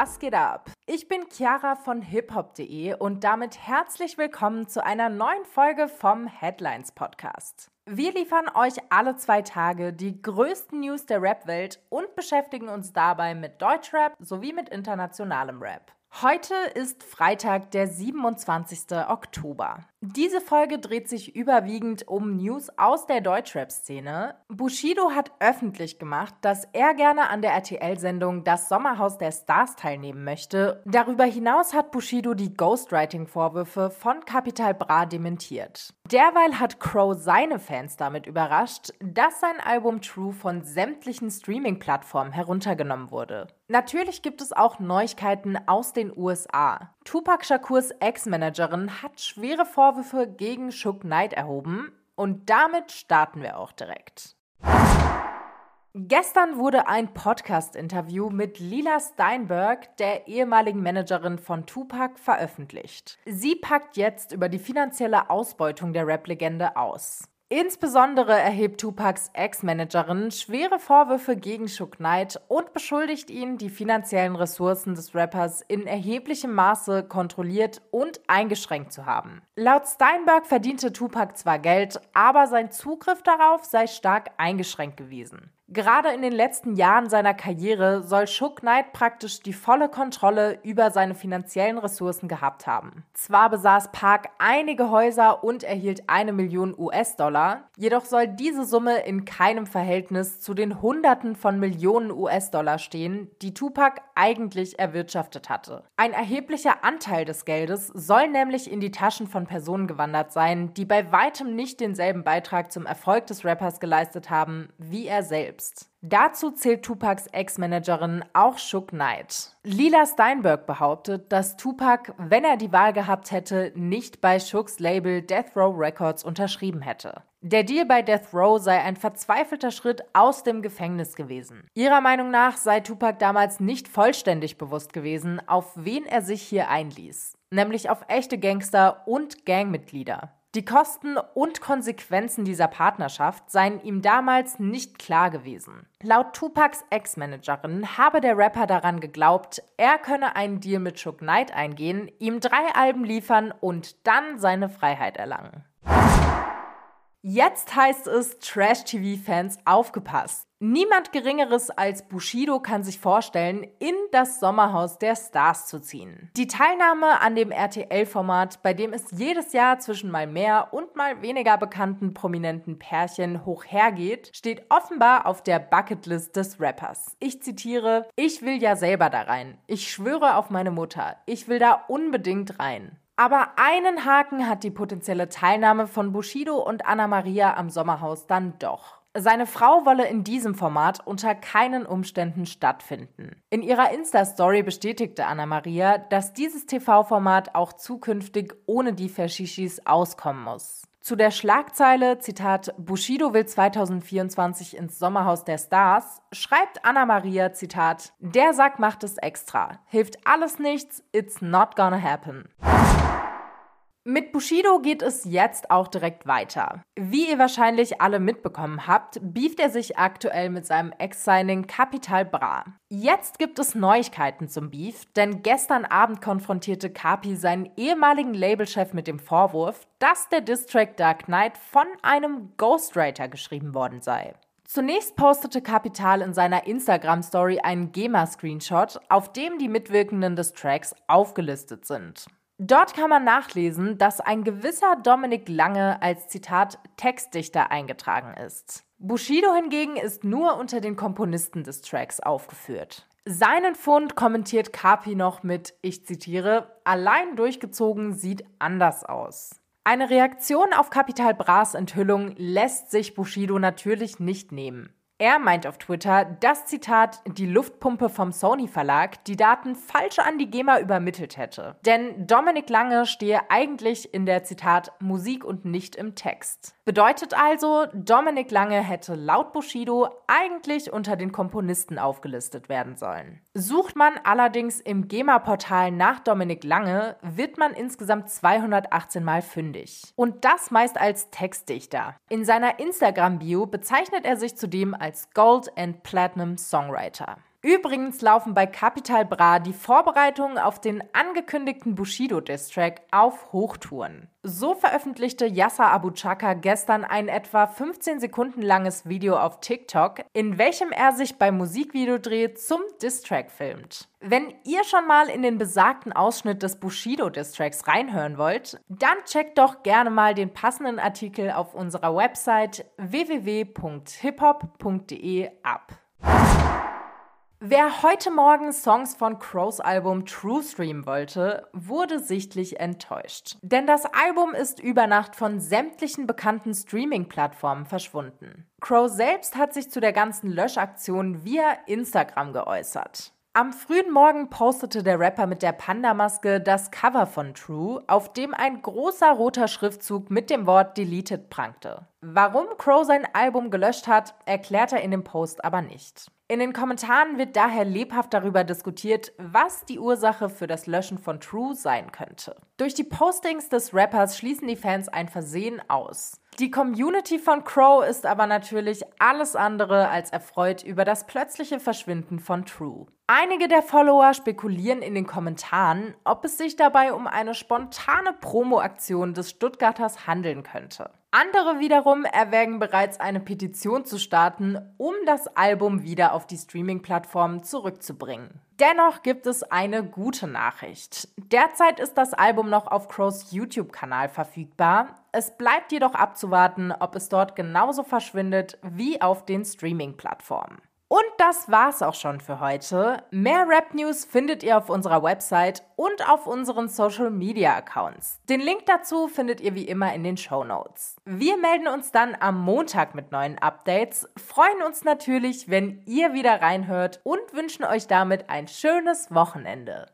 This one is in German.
was geht ab? Ich bin Chiara von hiphop.de und damit herzlich willkommen zu einer neuen Folge vom Headlines Podcast. Wir liefern euch alle zwei Tage die größten News der Rap-Welt und beschäftigen uns dabei mit Deutschrap sowie mit internationalem Rap. Heute ist Freitag, der 27. Oktober. Diese Folge dreht sich überwiegend um News aus der Deutschrap-Szene. Bushido hat öffentlich gemacht, dass er gerne an der RTL-Sendung Das Sommerhaus der Stars teilnehmen möchte. Darüber hinaus hat Bushido die Ghostwriting-Vorwürfe von Capital Bra dementiert. Derweil hat Crow seine Fans damit überrascht, dass sein Album True von sämtlichen Streaming-Plattformen heruntergenommen wurde. Natürlich gibt es auch Neuigkeiten aus den USA. Tupac Shakurs Ex-Managerin hat schwere Vorwürfe gegen Shook Knight erhoben und damit starten wir auch direkt. Gestern wurde ein Podcast-Interview mit Lila Steinberg, der ehemaligen Managerin von Tupac, veröffentlicht. Sie packt jetzt über die finanzielle Ausbeutung der Rap-Legende aus. Insbesondere erhebt Tupacs Ex-Managerin schwere Vorwürfe gegen Shook Knight und beschuldigt ihn, die finanziellen Ressourcen des Rappers in erheblichem Maße kontrolliert und eingeschränkt zu haben. Laut Steinberg verdiente Tupac zwar Geld, aber sein Zugriff darauf sei stark eingeschränkt gewesen. Gerade in den letzten Jahren seiner Karriere soll Shook Knight praktisch die volle Kontrolle über seine finanziellen Ressourcen gehabt haben. Zwar besaß Park einige Häuser und erhielt eine Million US-Dollar, jedoch soll diese Summe in keinem Verhältnis zu den Hunderten von Millionen US-Dollar stehen, die Tupac eigentlich erwirtschaftet hatte. Ein erheblicher Anteil des Geldes soll nämlich in die Taschen von Personen gewandert sein, die bei weitem nicht denselben Beitrag zum Erfolg des Rappers geleistet haben wie er selbst selbst. Dazu zählt Tupacs Ex-Managerin auch Shook Knight. Lila Steinberg behauptet, dass Tupac, wenn er die Wahl gehabt hätte, nicht bei Shooks Label Death Row Records unterschrieben hätte. Der Deal bei Death Row sei ein verzweifelter Schritt aus dem Gefängnis gewesen. Ihrer Meinung nach sei Tupac damals nicht vollständig bewusst gewesen, auf wen er sich hier einließ, nämlich auf echte Gangster und Gangmitglieder. Die Kosten und Konsequenzen dieser Partnerschaft seien ihm damals nicht klar gewesen. Laut Tupacs Ex-Managerin habe der Rapper daran geglaubt, er könne einen Deal mit Shook Knight eingehen, ihm drei Alben liefern und dann seine Freiheit erlangen. Jetzt heißt es Trash-TV-Fans aufgepasst. Niemand Geringeres als Bushido kann sich vorstellen, in das Sommerhaus der Stars zu ziehen. Die Teilnahme an dem RTL-Format, bei dem es jedes Jahr zwischen mal mehr und mal weniger bekannten prominenten Pärchen hoch hergeht, steht offenbar auf der Bucketlist des Rappers. Ich zitiere, ich will ja selber da rein. Ich schwöre auf meine Mutter. Ich will da unbedingt rein. Aber einen Haken hat die potenzielle Teilnahme von Bushido und Anna Maria am Sommerhaus dann doch. Seine Frau wolle in diesem Format unter keinen Umständen stattfinden. In ihrer Insta-Story bestätigte Anna Maria, dass dieses TV-Format auch zukünftig ohne die Fashishis auskommen muss. Zu der Schlagzeile, Zitat, Bushido will 2024 ins Sommerhaus der Stars, schreibt Anna Maria, Zitat, der Sack macht es extra. Hilft alles nichts, it's not gonna happen. Mit Bushido geht es jetzt auch direkt weiter. Wie ihr wahrscheinlich alle mitbekommen habt, beeft er sich aktuell mit seinem Ex-Signing Capital Bra. Jetzt gibt es Neuigkeiten zum Beef, denn gestern Abend konfrontierte Capi seinen ehemaligen Labelchef mit dem Vorwurf, dass der Distrack Dark Knight von einem Ghostwriter geschrieben worden sei. Zunächst postete Capital in seiner Instagram-Story einen GEMA-Screenshot, auf dem die Mitwirkenden des Tracks aufgelistet sind. Dort kann man nachlesen, dass ein gewisser Dominik Lange als Zitat Textdichter eingetragen ist. Bushido hingegen ist nur unter den Komponisten des Tracks aufgeführt. Seinen Fund kommentiert Kapi noch mit, ich zitiere, allein durchgezogen sieht anders aus. Eine Reaktion auf Kapital Bras Enthüllung lässt sich Bushido natürlich nicht nehmen. Er meint auf Twitter, dass Zitat die Luftpumpe vom Sony Verlag die Daten falsch an die GEMA übermittelt hätte. Denn Dominik Lange stehe eigentlich in der Zitat Musik und nicht im Text. Bedeutet also, Dominik Lange hätte laut Bushido eigentlich unter den Komponisten aufgelistet werden sollen. Sucht man allerdings im GEMA-Portal nach Dominik Lange, wird man insgesamt 218 Mal fündig. Und das meist als Textdichter. In seiner Instagram-Bio bezeichnet er sich zudem als als Gold- and Platinum-Songwriter. Übrigens laufen bei Capital Bra die Vorbereitungen auf den angekündigten Bushido-Distrack auf Hochtouren. So veröffentlichte Yasser Abu Chaka gestern ein etwa 15 Sekunden langes Video auf TikTok, in welchem er sich beim Musikvideodreh zum Distrack filmt. Wenn ihr schon mal in den besagten Ausschnitt des Bushido-Distracks reinhören wollt, dann checkt doch gerne mal den passenden Artikel auf unserer Website www.hiphop.de ab. Wer heute Morgen Songs von Crows Album True streamen wollte, wurde sichtlich enttäuscht. Denn das Album ist über Nacht von sämtlichen bekannten Streaming-Plattformen verschwunden. Crow selbst hat sich zu der ganzen Löschaktion via Instagram geäußert. Am frühen Morgen postete der Rapper mit der Panda-Maske das Cover von True, auf dem ein großer roter Schriftzug mit dem Wort Deleted prangte. Warum Crow sein Album gelöscht hat, erklärt er in dem Post aber nicht. In den Kommentaren wird daher lebhaft darüber diskutiert, was die Ursache für das Löschen von True sein könnte. Durch die Postings des Rappers schließen die Fans ein Versehen aus. Die Community von Crow ist aber natürlich alles andere als erfreut über das plötzliche Verschwinden von True. Einige der Follower spekulieren in den Kommentaren, ob es sich dabei um eine spontane Promoaktion des Stuttgarters handeln könnte. Andere wiederum erwägen bereits eine Petition zu starten, um das Album wieder auf die Streaming-Plattformen zurückzubringen. Dennoch gibt es eine gute Nachricht. Derzeit ist das Album noch auf Crows YouTube-Kanal verfügbar. Es bleibt jedoch abzuwarten, ob es dort genauso verschwindet wie auf den Streaming-Plattformen. Und das war's auch schon für heute. Mehr Rap News findet ihr auf unserer Website und auf unseren Social Media Accounts. Den Link dazu findet ihr wie immer in den Show Notes. Wir melden uns dann am Montag mit neuen Updates, freuen uns natürlich, wenn ihr wieder reinhört und wünschen euch damit ein schönes Wochenende.